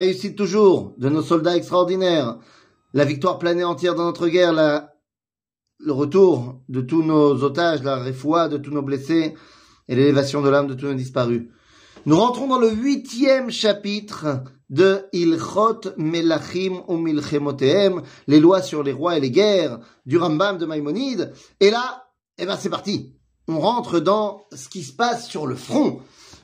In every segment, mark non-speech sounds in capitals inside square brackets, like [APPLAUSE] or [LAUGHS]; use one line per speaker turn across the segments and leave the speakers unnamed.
réussite toujours de nos soldats extraordinaires, la victoire planée entière dans notre guerre, la, le retour de tous nos otages, la réfoua de tous nos blessés et l'élévation de l'âme de tous nos disparus. Nous rentrons dans le huitième chapitre de Ilchot Melachim ou les lois sur les rois et les guerres du Rambam de Maïmonide. Et là, eh ben c'est parti. On rentre dans ce qui se passe sur le front.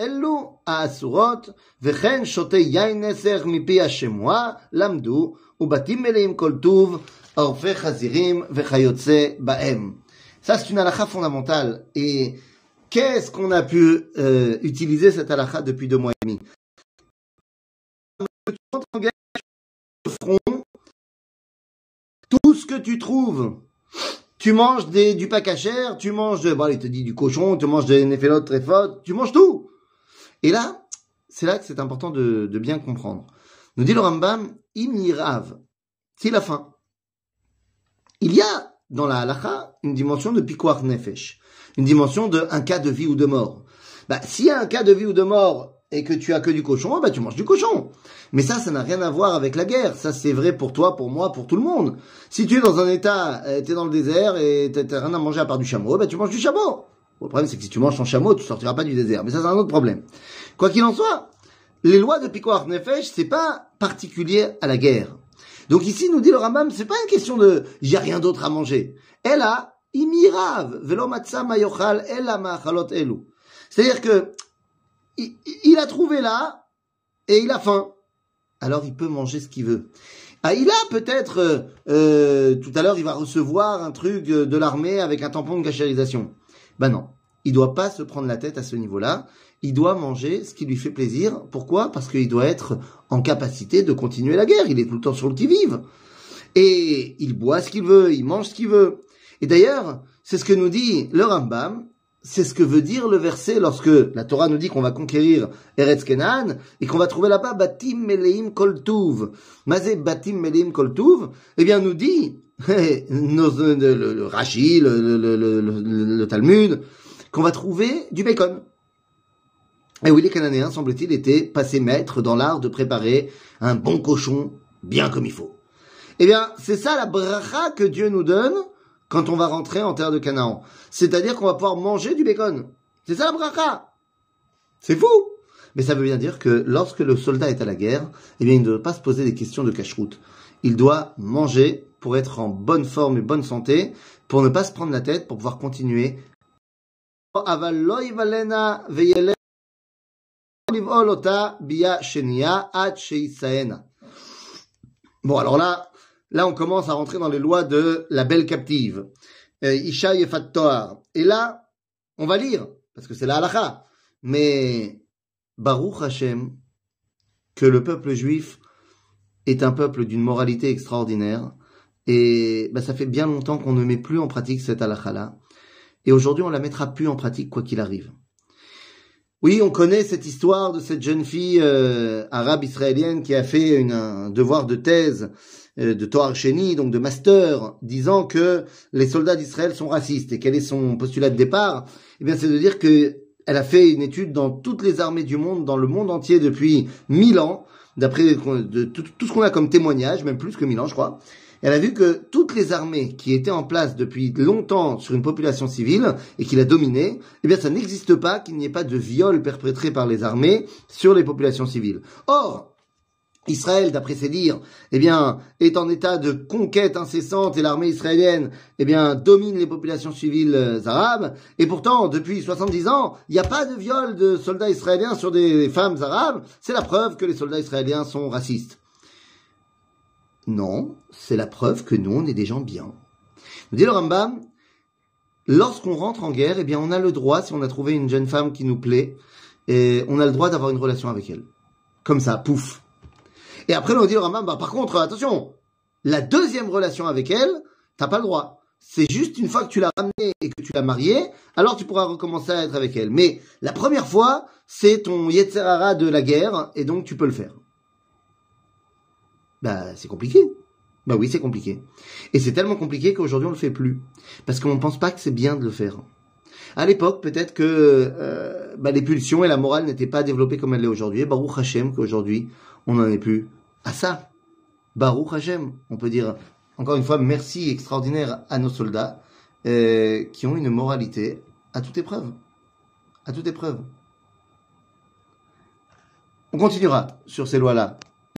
אלו האסורות, וכן שותה יין נסך מפי השמועה, למדו, ובתים מלאים כל טוב, ערפי חזירים וכיוצא ba'em. Ça, c'est une halakha fondamentale. Et qu'est-ce qu'on a pu euh, utiliser cette halakha depuis deux mois et demi front, tout ce que tu trouves, tu manges des, du pakachère, tu manges, bon, il te dit du cochon, tu manges des néphélotes très fortes, tu manges tout. Et là, c'est là que c'est important de, bien comprendre. Nous dit le Rambam, imirav, c'est la fin. Il y a dans la halakha une dimension de pikuach nefesh, une dimension de un cas de vie ou de mort. Bah, s'il y a un cas de vie ou de mort et que tu as que du cochon, bah tu manges du cochon. Mais ça, ça n'a rien à voir avec la guerre. Ça, c'est vrai pour toi, pour moi, pour tout le monde. Si tu es dans un état, euh, tu es dans le désert et tu rien à manger à part du chameau, bah tu manges du chameau. Le problème, c'est que si tu manges ton chameau, tu sortiras pas du désert. Mais ça, c'est un autre problème. Quoi qu'il en soit, les lois de Pikuach Nefesh, c'est pas particulier à la guerre. Donc ici, nous dit le Rambam, c'est pas une question de j'ai rien d'autre à manger. Elle a imirav velo mayochal elu. C'est-à-dire que il, a trouvé là et il a faim. Alors il peut manger ce qu'il veut. Ah, il a peut-être euh, euh, tout à l'heure il va recevoir un truc de l'armée avec un tampon de cachérisation. Ben non, il doit pas se prendre la tête à ce niveau-là. Il doit manger ce qui lui fait plaisir. Pourquoi? Parce qu'il doit être en capacité de continuer la guerre. Il est tout le temps sur le qui-vive. Et il boit ce qu'il veut, il mange ce qu'il veut. Et d'ailleurs, c'est ce que nous dit le Rambam, c'est ce que veut dire le verset lorsque la Torah nous dit qu'on va conquérir Eretz Kenan et qu'on va trouver là-bas Batim Meleim Koltuv. Mazé Batim Meleim Koltuv, eh bien nous dit [LAUGHS] le, le, le Rashi, le, le, Talmud, qu'on va trouver du bacon. Et oui, les Cananéens, semble-t-il, étaient passés maîtres dans l'art de préparer un bon cochon bien comme il faut. Eh bien, c'est ça la bracha que Dieu nous donne quand on va rentrer en terre de Canaan. C'est-à-dire qu'on va pouvoir manger du bacon. C'est ça bracha? C'est fou. Mais ça veut bien dire que lorsque le soldat est à la guerre, eh bien, il ne doit pas se poser des questions de cache-route. Il doit manger pour être en bonne forme et bonne santé, pour ne pas se prendre la tête, pour pouvoir continuer. Bon, alors là, là, on commence à rentrer dans les lois de la belle captive. Euh, Isha Yefat Toar. Et là, on va lire, parce que c'est la halakha. Mais, Baruch Hashem, que le peuple juif est un peuple d'une moralité extraordinaire. Et bah, ça fait bien longtemps qu'on ne met plus en pratique cette halakha-là. Et aujourd'hui, on la mettra plus en pratique quoi qu'il arrive. Oui, on connaît cette histoire de cette jeune fille euh, arabe israélienne qui a fait une, un devoir de thèse de Toar Sheni, donc de master, disant que les soldats d'Israël sont racistes. Et quel est son postulat de départ? Eh bien, c'est de dire que elle a fait une étude dans toutes les armées du monde, dans le monde entier depuis mille ans, d'après tout, ce qu'on a comme témoignage, même plus que mille ans, je crois. Elle a vu que toutes les armées qui étaient en place depuis longtemps sur une population civile et qui la dominait, eh bien, ça n'existe pas qu'il n'y ait pas de viol perpétré par les armées sur les populations civiles. Or, Israël, d'après ses dires, eh bien, est en état de conquête incessante et l'armée israélienne, eh bien, domine les populations civiles euh, arabes. Et pourtant, depuis 70 ans, il n'y a pas de viol de soldats israéliens sur des femmes arabes. C'est la preuve que les soldats israéliens sont racistes. Non, c'est la preuve que nous, on est des gens bien. Nous dit le Rambam, lorsqu'on rentre en guerre, eh bien, on a le droit, si on a trouvé une jeune femme qui nous plaît, et on a le droit d'avoir une relation avec elle. Comme ça, pouf. Et après, on dit le Rambam, bah, par contre, attention, la deuxième relation avec elle, t'as pas le droit. C'est juste une fois que tu l'as ramenée et que tu l'as mariée, alors tu pourras recommencer à être avec elle. Mais la première fois, c'est ton Yetzerara de la guerre, et donc tu peux le faire. Bah, c'est compliqué. Bah oui, c'est compliqué. Et c'est tellement compliqué qu'aujourd'hui on le fait plus. Parce qu'on ne pense pas que c'est bien de le faire. À l'époque, peut-être que euh, bah, les pulsions et la morale n'étaient pas développées comme elle l'est aujourd'hui. Et Baruch Hashem qu'aujourd'hui, on n'en est plus à ça. Baruch Hashem, on peut dire encore une fois merci extraordinaire à nos soldats euh, qui ont une moralité à toute épreuve. À toute épreuve. On continuera sur ces lois-là